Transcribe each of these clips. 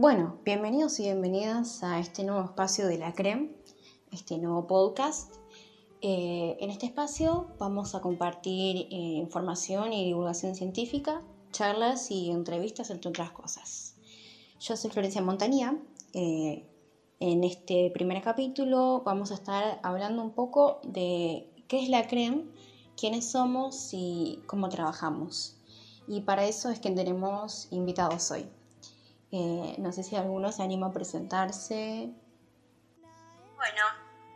Bueno, bienvenidos y bienvenidas a este nuevo espacio de la CREM, este nuevo podcast. Eh, en este espacio vamos a compartir eh, información y divulgación científica, charlas y entrevistas, entre otras cosas. Yo soy Florencia Montanía. Eh, en este primer capítulo vamos a estar hablando un poco de qué es la CREM, quiénes somos y cómo trabajamos. Y para eso es que tenemos invitados hoy. Eh, no sé si alguno se anima a presentarse. Bueno,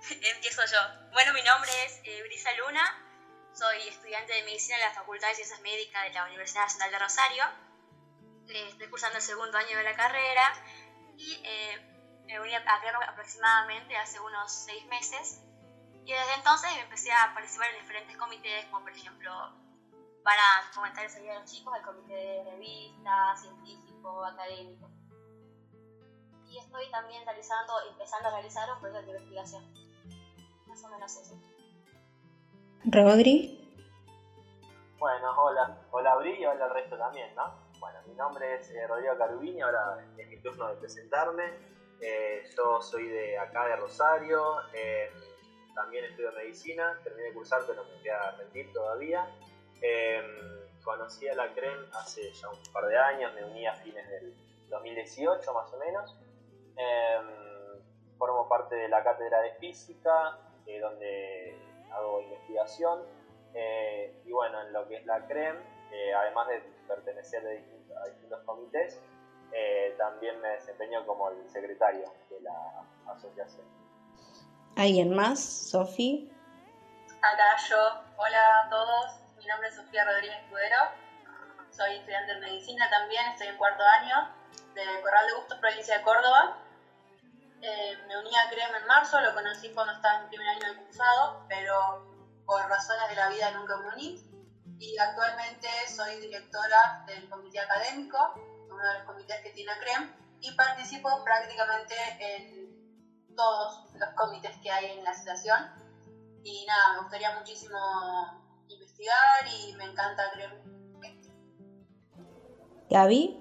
empiezo yo. Bueno, mi nombre es eh, Brisa Luna, soy estudiante de medicina en la Facultad de Ciencias Médicas de la Universidad Nacional de Rosario. Eh, estoy cursando el segundo año de la carrera y me uní a aproximadamente hace unos seis meses. Y desde entonces empecé a participar en diferentes comités, como por ejemplo para fomentar el vida de los chicos, el comité de revistas, académico. Y estoy también realizando, empezando a realizar un proyecto de investigación. Más o menos eso. Rodri. Bueno, hola. Hola Bri y hola al resto también, ¿no? Bueno, mi nombre es eh, Rodrigo Carubini, ahora es mi turno de presentarme. Eh, yo soy de acá de Rosario, eh, también estudio medicina, terminé de cursar pero me queda a rendir todavía. Conocí a la CREM hace ya un par de años, me uní a fines del 2018 más o menos. Em, formo parte de la cátedra de física, eh, donde hago investigación. Eh, y bueno, en lo que es la CREM, eh, además de pertenecer a distintos, comités, también me desempeño como el secretario de la asociación. ¿Alguien más? ¿Sofi? Acá yo. Hola a todos. Mi nombre es Sofía Rodríguez Cudero, soy estudiante de medicina también, estoy en cuarto año de Corral de Bustos, provincia de Córdoba. Eh, me uní a CREM en marzo, lo conocí cuando estaba en primer año de cursado, pero por razones de la vida nunca me uní. Y actualmente soy directora del comité académico, uno de los comités que tiene CREM, y participo prácticamente en todos los comités que hay en la asociación. Y nada, me gustaría muchísimo investigar y me encanta creer. Gaby.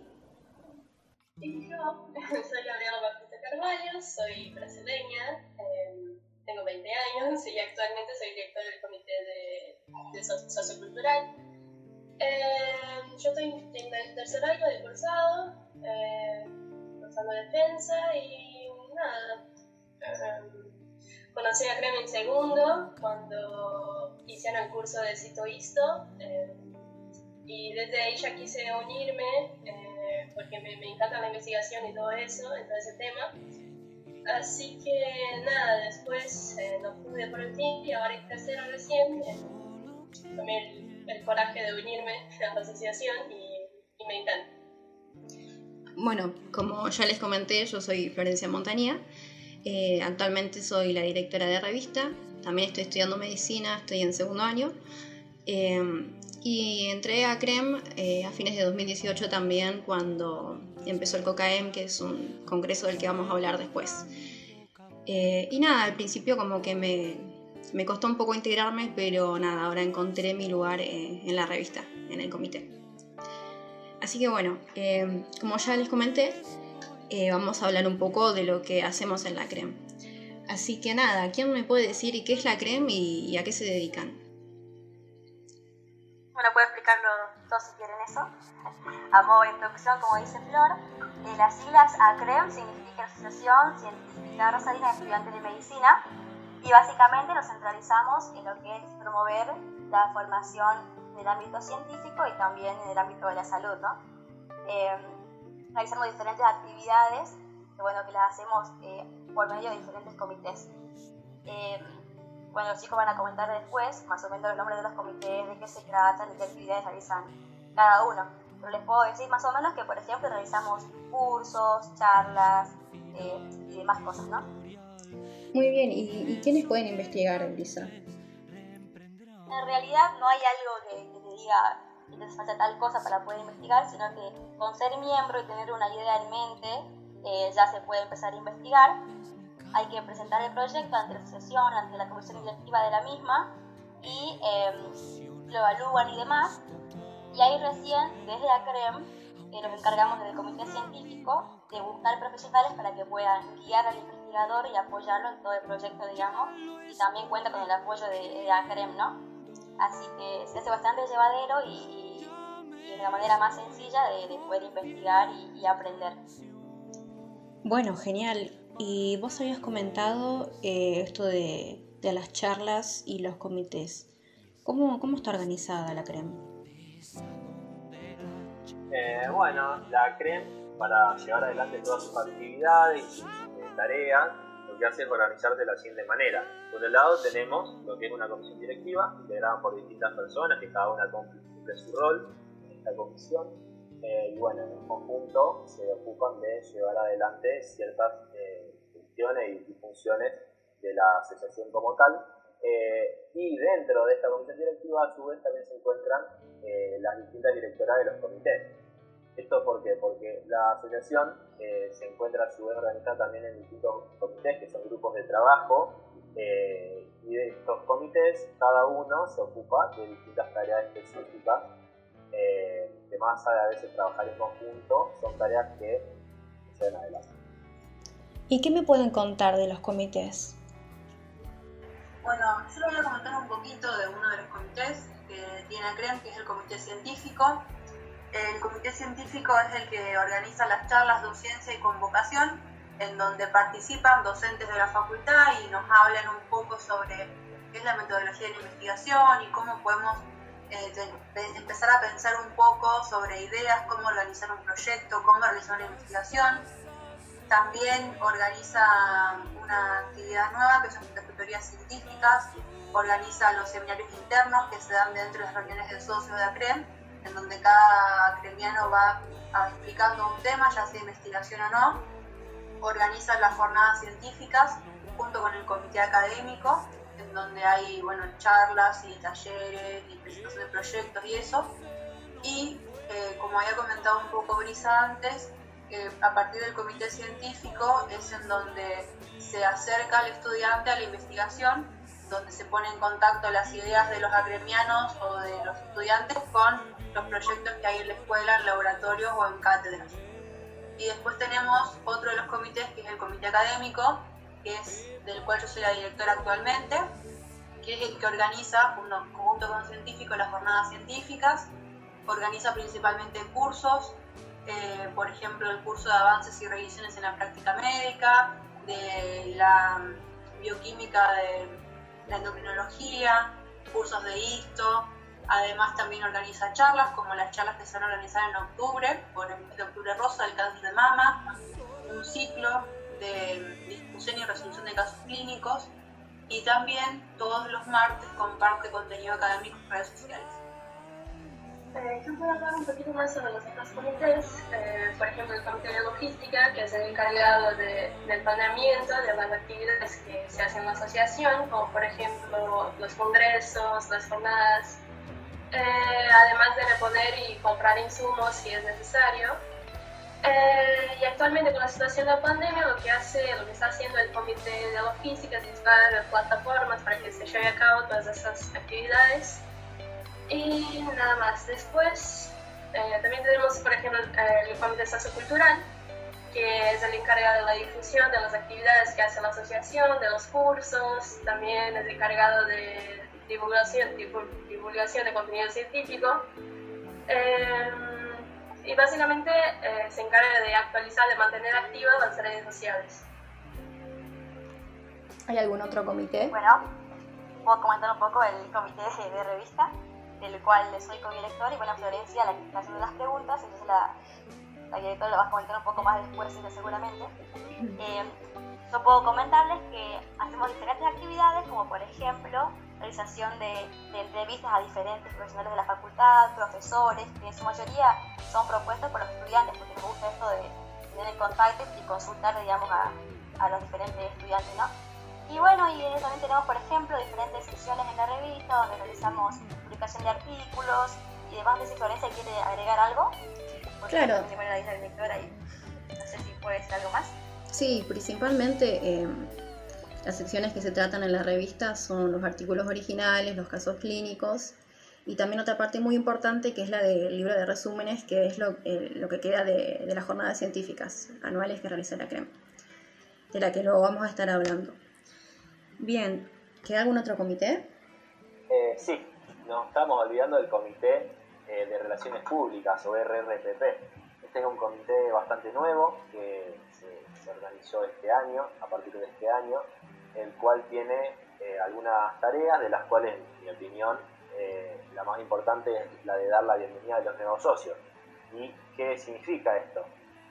Yo soy Gabriela Batista Carvalho, soy brasileña, em, tengo 20 años y actualmente soy directora del Comité de, de Sociocultural. Em, yo estoy en el tercer año de cursado, eh, cursando defensa y nada. Conocí a Creme en segundo cuando hicieron el curso de Cito Isto eh, y desde ahí ya quise unirme eh, porque me, me, encanta la investigación y todo eso, en todo ese tema. Así que nada, después eh, no pude por el tiempo y ahora en tercero recién tomé el, el, coraje de unirme a la asociación y, y me encanta. Bueno, como ya les comenté, yo soy Florencia Montañía. Eh, actualmente soy la directora de revista también estoy estudiando medicina, estoy en segundo año. Em, y entré a CREM eh, a fines de 2018 también, cuando empezó el COCAEM, que es un congreso del que vamos a hablar después. Eh, y nada, al principio como que me, me, costó un poco integrarme, pero nada, ahora encontré mi lugar eh, en la revista, en el comité. Así que bueno, em, como ya les comenté, vamos a hablar un poco de lo que hacemos en la CREM. Así que nada, ¿quién me puede decir qué es la CREM y, a qué se dedican? Bueno, puedo explicarlo todo si quieren eso. A modo de introducción, como dice Flor, eh, las siglas ACREM significa Asociación Científica Rosarina de Estudiantes de Medicina y básicamente nos centralizamos en lo que es promover la formación en el ámbito científico y también en el ámbito de la salud. ¿no? Eh, realizamos diferentes actividades que, bueno, que las hacemos eh, por medio de diferentes comités. Eh, bueno, los chicos van a comentar después más o menos los nombres de los comités, de qué se tratan y qué actividades realizan cada uno. Pero les puedo decir más o menos que, por ejemplo, realizamos cursos, charlas eh, y demás cosas, ¿no? Muy bien, ¿y, quiénes pueden investigar, Elisa? En realidad no hay algo que, que te diga que te falta tal cosa para poder investigar, sino que con ser miembro y tener una idea en mente, eh, ya se puede empezar a investigar hay que presentar el proyecto ante la asociación, ante la comisión directiva de la misma y em, lo evalúan y demás. Y ahí recién, desde la CREM, eh, nos encargamos desde el comité científico de buscar profesionales para que puedan guiar al investigador y apoyarlo en todo el proyecto, digamos, y también cuenta con el apoyo de, de ACREM, ¿no? Así que se hace bastante llevadero y, y la manera más sencilla de, de poder investigar y, y, aprender. Bueno, genial. Y vos habías comentado eh, esto de, de, las charlas y los comités. ¿Cómo, cómo está organizada la CREM? Eh, bueno, la CREM, para llevar adelante todas sus actividades y sus tareas, lo que hace es organizarse de la siguiente manera. Por un lado tenemos lo que es una comisión directiva, integrada por distintas personas, que cada una cumple su rol esta comisión. Eh, y bueno, en conjunto se ocupan de llevar adelante ciertas eh, y funciones de la asociación como tal. Eh, y dentro de esta comisión directiva, a su vez, también se encuentran eh, las distintas directoras de los comités. ¿Esto por qué? Porque la asociación eh, se encuentra a su vez organizada también en distintos comités, que son grupos de trabajo, eh, y de estos comités cada uno se ocupa de distintas tareas específicas, eh, más allá de a veces trabajar en conjunto, son tareas que se ven adelante. ¿Y qué me pueden contar de los comités? Bueno, yo les voy a comentar un poquito de uno de los comités que tiene CREM, que es el comité científico. El comité científico es el que organiza las charlas de ciencia y convocación, en donde participan docentes de la facultad y nos hablan un poco sobre qué es la metodología de la investigación y cómo podemos eh, empezar a pensar un poco sobre ideas, cómo organizar un proyecto, cómo realizar una investigación. También organiza una actividad nueva que son las tutorías científicas, organiza los seminarios internos que se dan dentro de las reuniones de socios de ACREM, en donde cada acremiano va explicando un tema, ya sea investigación o no. Organiza las jornadas científicas junto con el comité académico, donde hay bueno, charlas y talleres y presentación de proyectos y eso. Y eh, como había comentado un poco Brisa antes, eh, a partir del comité científico es en donde se acerca al estudiante a la investigación, donde se pone en contacto las ideas de los agremianos o de los estudiantes con los proyectos que hay en la escuela, en laboratorios o en cátedras. Y después tenemos otro de los comités, que es el comité académico, es del cual yo soy la directora actualmente, que es el que organiza, junto con científicos, las jornadas científicas, organiza principalmente cursos, eh, por ejemplo, el curso de avances y revisiones en la práctica médica, de la bioquímica de la endocrinología, cursos de histo, además también organiza charlas, como las charlas que se van a organizar en octubre, por el de octubre rosa del cáncer de mama, un ciclo de discusión y resolución de casos clínicos, y también todos los martes comparte contenido académico en redes sociales. Eh, yo puedo hablar un poquito más sobre los otros comités, eh, por ejemplo el comité de logística, que es el encargado de, del planeamiento de las actividades que se hacen en la asociación, como por ejemplo los congresos, las jornadas, eh, además de reponer y comprar insumos si es necesario. Eh, y actualmente con la situación de la pandemia lo que hace, lo que está haciendo el comité de logística es instalar plataformas para que se lleve a cabo todas esas actividades. Y nada más. Después eh, también tenemos, por ejemplo, el comité sociocultural, que es el encargado de la difusión de las actividades que hace la asociación, de los cursos, también es encargado de divulgación, divulgación de contenido científico. Eh, y básicamente eh, se encarga de actualizar, de mantener activas las redes sociales. ¿Hay algún otro comité? Bueno, puedo comentar un poco el comité de revista, del cual soy co-director y bueno, Florencia la que está haciendo las preguntas, entonces la, la directora lo va a comentar un poco más después seguramente. Eh, yo puedo comentarles que hacemos diferentes actividades, como por ejemplo realización de, de, entrevistas a diferentes profesionales de la facultad, profesores, que en su mayoría son propuestos por los estudiantes, porque nos gusta esto de tener el contacto y consultar, digamos, a, a los diferentes estudiantes, ¿no? Y bueno, y también tenemos, por ejemplo, diferentes sesiones en la revista donde realizamos publicación de artículos y demás. Sé si Florencia quiere agregar algo. Porque Claro. Primero la dice la directora y no sé si puede decir algo más. Sí, principalmente eh, las secciones que se tratan en la revista son los artículos originales, los casos clínicos Y también otra parte muy importante que es la del libro de resúmenes, que es lo, lo que queda de, las jornadas científicas anuales que realiza la CREM, de la que luego vamos a estar hablando. Bien, ¿queda algún otro comité? Eh, sí, nos estamos olvidando del Comité eh, de Relaciones Públicas o RRPP. Este es un comité bastante nuevo que se organizó este año, a partir de este año, el cual tiene eh, algunas tareas de las cuales, en mi opinión, eh, la más importante es la de dar la bienvenida a los nuevos socios. ¿Y qué significa esto?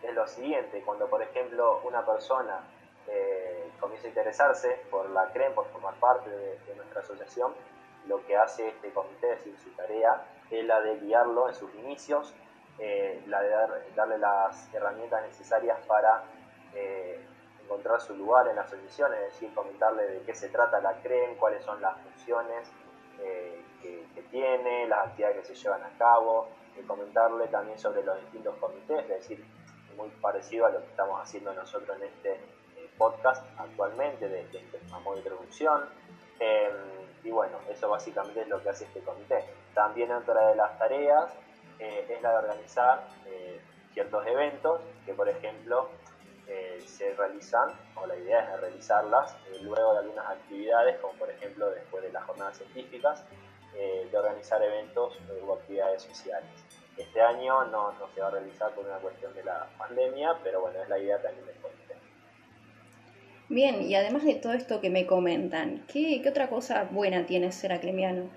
Es lo siguiente, cuando por ejemplo una persona eh, comienza a interesarse por la CREM, por formar parte de, nuestra asociación, lo que hace este comité, es decir, su tarea, es la de guiarlo en sus inicios, la de dar, darle las herramientas necesarias para encontrar su lugar en la asociación, es decir, comentarle de qué se trata la CREM, cuáles son las funciones eh, que, tiene, las actividades que se llevan a cabo, y comentarle también sobre los distintos comités, es decir, muy parecido a lo que estamos haciendo nosotros en este eh, podcast actualmente, de, de, de una modo introducción. Eh, y bueno, eso básicamente es lo que hace este comité. También otra de las tareas eh, es la de organizar ciertos eventos que, por ejemplo, eh, se realizan, o la idea es realizarlas eh, luego de algunas actividades, como por ejemplo después de las jornadas científicas, eh, de organizar eventos o actividades sociales. Este año no, no, se va a realizar por una cuestión de la pandemia, pero bueno, es la idea también del comité. Bien, y además de todo esto que me comentan, ¿qué, qué otra cosa buena tiene ser aclemiano?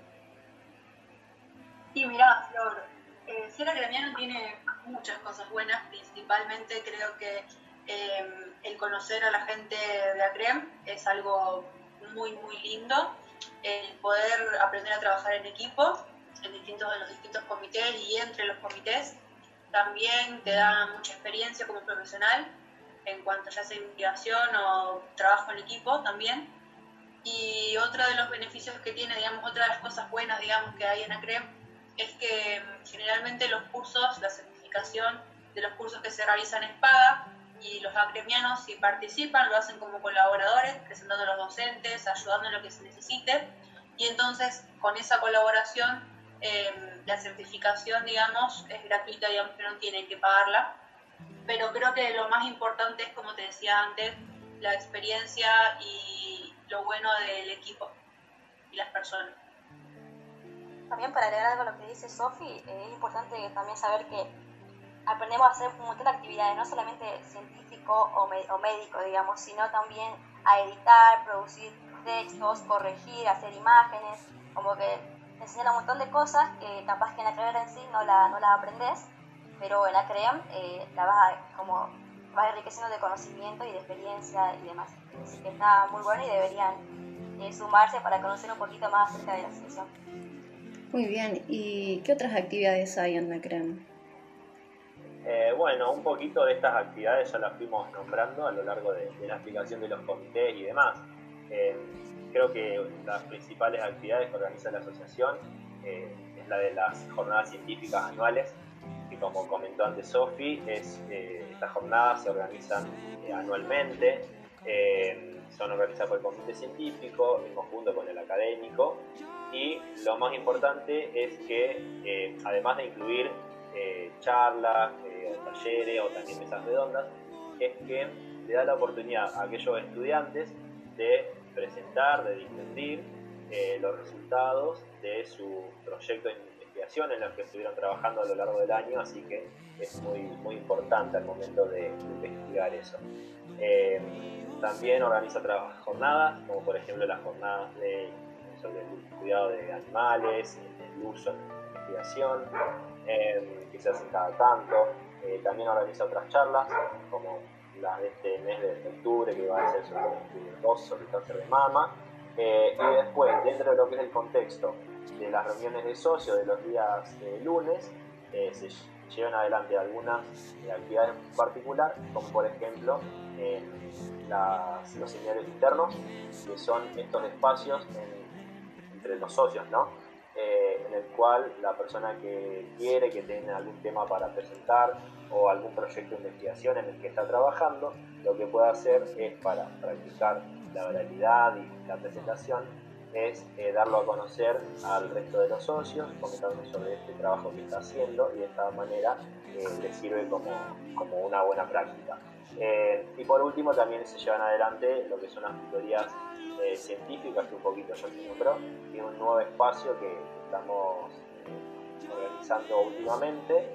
Y mirá, Flor, eh, ser aclemiano tiene muchas cosas buenas, principalmente creo que eh, el conocer a la gente de ACREM es algo muy, muy lindo. El poder aprender a trabajar en equipo, en, distintos, en los distintos comités y entre los comités, también te da mucha experiencia como profesional en cuanto ya sea investigación o trabajo en equipo también. Y otro de los beneficios que tiene, digamos, otra de las cosas buenas, digamos, que hay en ACREM es que generalmente los cursos, la certificación de los cursos que se realizan es paga, y los acremianos si participan lo hacen como colaboradores, presentando a los docentes, ayudando en lo que se necesite y entonces con esa colaboración eh, la certificación digamos es gratuita, digamos que no tienen que pagarla, pero creo que lo más importante es como te decía antes, la experiencia y lo bueno del equipo y las personas. También para agregar algo a lo que dice Sofi, eh, es importante también saber que aprendemos a hacer un montón de actividades, no solamente científico o, o, médico, digamos, sino también a editar, producir textos, corregir, hacer imágenes, como que te enseñan un montón de cosas que capaz que en la carrera en sí no la, no la aprendes, pero en la CREAM eh, la vas como vas enriqueciendo de conocimiento y de experiencia y demás. Así que está muy bueno y deberían eh, sumarse para conocer un poquito más acerca de la asociación. Muy bien, ¿y qué otras actividades hay en la CREAM? Eh, bueno, un poquito de estas actividades ya las fuimos nombrando a lo largo de, la explicación de los comités y demás. Eh, creo que las principales actividades que organiza la asociación eh, es la de las jornadas científicas anuales, que como comentó antes Sofi, es, eh, estas jornadas se organizan anualmente, son organizadas por el comité científico en conjunto con el académico y lo más importante es que además de incluir eh, charlas eh, talleres o también mesas redondas, es que le da la oportunidad a aquellos estudiantes de presentar, de difundir eh, los resultados de su proyecto de investigación en los que estuvieron trabajando a lo largo del año, así que es muy, muy importante al momento de, investigar eso. también organiza jornadas, como por ejemplo las jornadas de, sobre el cuidado de animales, el uso en investigación, eh, que se hacen cada tanto. Eh, también organiza otras charlas, como las de este mes de octubre, que va a ser sobre el sobre el cáncer de mama. Eh, y después, dentro de lo que es el contexto de las reuniones de socios de los días lunes, se llevan adelante algunas actividades en particular, como por ejemplo los seminarios internos, que son estos espacios en, entre los socios, ¿no? Eh, el cual la persona que quiere, que tiene algún tema para presentar o algún proyecto de investigación en el que está trabajando, lo que puede hacer es para practicar la oralidad y la presentación, es eh, darlo a conocer al resto de los socios, comentarles sobre este trabajo que está haciendo y de esta manera eh, les sirve como, como, una buena práctica. Eh, y por último también se llevan adelante lo que son las tutorías científicas que un poquito ya se nombró, y un nuevo espacio que estamos organizando últimamente,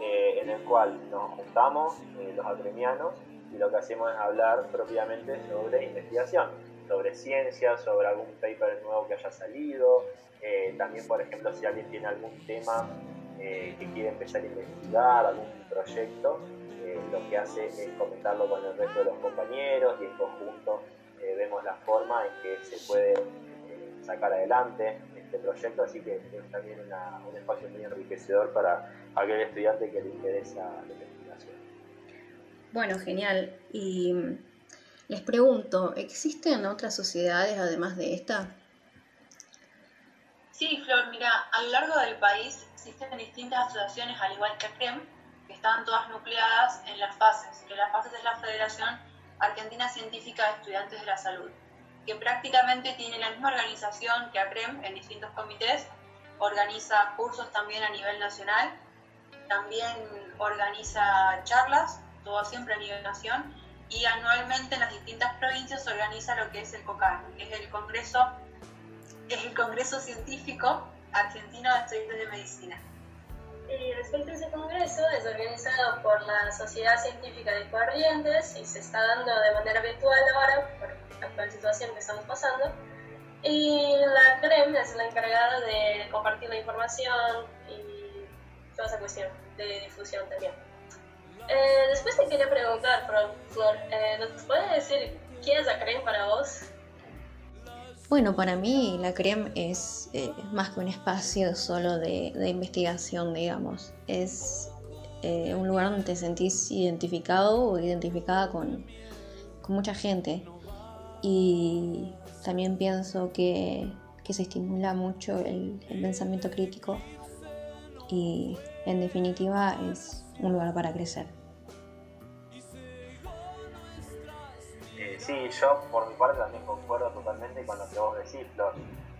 en el cual nos juntamos los agremianos y lo que hacemos es hablar propiamente sobre investigación sobre ciencia, sobre algún paper nuevo que haya salido, eh, también por ejemplo si alguien tiene algún tema eh, que quiere empezar a investigar, algún proyecto, eh, lo que hace es comentarlo con el resto de los compañeros y en conjunto vemos la forma en que se puede sacar adelante este proyecto, así que es también un espacio muy enriquecedor para aquel estudiante que le interesa la investigación. Bueno, genial. Y les pregunto, ¿existen otras sociedades además de esta? Sí, Flor, mira, a lo largo del país existen distintas asociaciones, al igual que CREM, que están todas nucleadas en las fases, que las fases es la Federación Argentina Científica de Estudiantes de la Salud, que prácticamente tiene la misma organización que ACREM en distintos comités, organiza cursos también a nivel nacional, también organiza charlas, todo siempre a nivel nación, y anualmente en las distintas provincias organiza lo que es el COCAR, que es el Congreso, es el Congreso Científico Argentino de Estudiantes de Medicina. Y respecto a ese congreso, es organizado por la Sociedad Científica de Corrientes y se está dando de manera virtual ahora actual situación que estamos pasando. Y la CREM es la encargada de compartir la información y toda esa cuestión de difusión también. Eh, después te quería preguntar, Flor, eh, ¿nos puedes decir qué es la CREM para vos? Bueno, para mí la CREM es eh, más que un espacio solo de, investigación, digamos. Es un lugar donde te sentís identificado o identificada con, mucha gente. Y también pienso que, se estimula mucho el pensamiento crítico y en definitiva es un lugar para crecer. Eh, sí, yo por mi parte también concuerdo totalmente con lo que vos decís, Flor.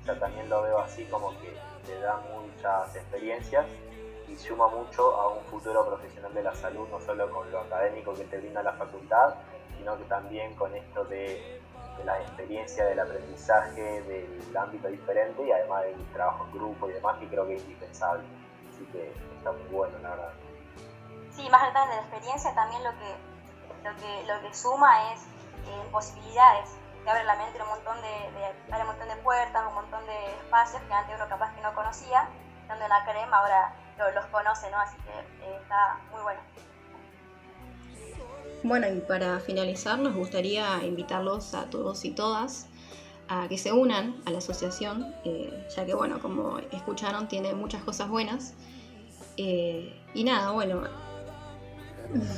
Yo también lo veo así como que te da muchas experiencias y suma mucho a un futuro profesional de la salud, no solo con lo académico que te brinda la facultad, sino que también con esto de, la experiencia, del aprendizaje, del ámbito diferente y además del trabajo en grupo y demás, que creo que es indispensable. Así que está muy bueno, la verdad. Sí, más allá de la experiencia, también lo que, lo que, lo que suma es eh, posibilidades, que abre la mente un montón de, abre un montón de puertas, un montón de espacios que antes uno capaz que no conocía, donde la crema ahora los conoce, ¿no? Así que eh, está muy bueno. Bueno, y para finalizar nos gustaría invitarlos a todos y todas a que se unan a la asociación, eh, ya que bueno, como escucharon, tiene muchas cosas buenas. y nada, bueno,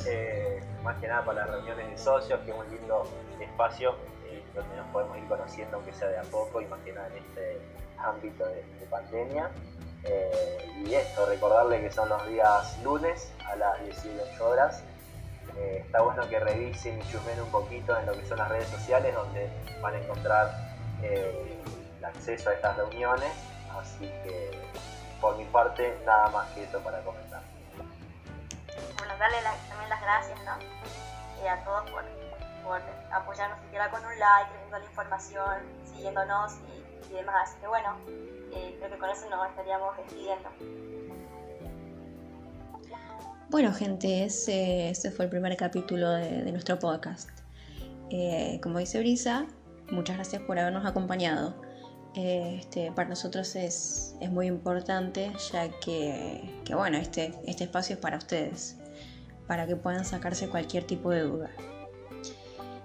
eh, más que nada para las reuniones de socios, que es un lindo espacio eh, donde nos podemos ir conociendo, aunque sea de a poco, y más que nada en este ámbito de, pandemia. Eh, y esto, recordarle que son los días lunes a las 18 horas. Está bueno que revisen y chusmen un poquito en lo que son las redes sociales, donde van a encontrar el acceso a estas reuniones. Así que, por mi parte, nada más que eso para comentar darle también las gracias ¿no? y a todos por, por apoyarnos siquiera con un like, viendo la información, siguiéndonos y, demás. Así que bueno, eh, creo que con eso nos estaríamos despidiendo. Bueno, gente, ese, fue el primer capítulo de, nuestro podcast. Eh, como dice Brisa, muchas gracias por habernos acompañado. Eh, este, para nosotros es, es, muy importante ya que, que bueno, este, este espacio es para ustedes para que puedan sacarse cualquier tipo de duda.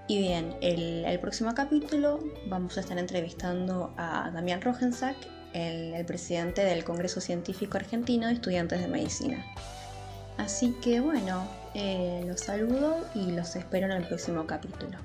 Y bien, el, próximo capítulo vamos a estar entrevistando a Damián Rogensack, el presidente del Congreso Científico Argentino de Estudiantes de Medicina. Así que bueno, eh, los saludo y los espero en el próximo capítulo.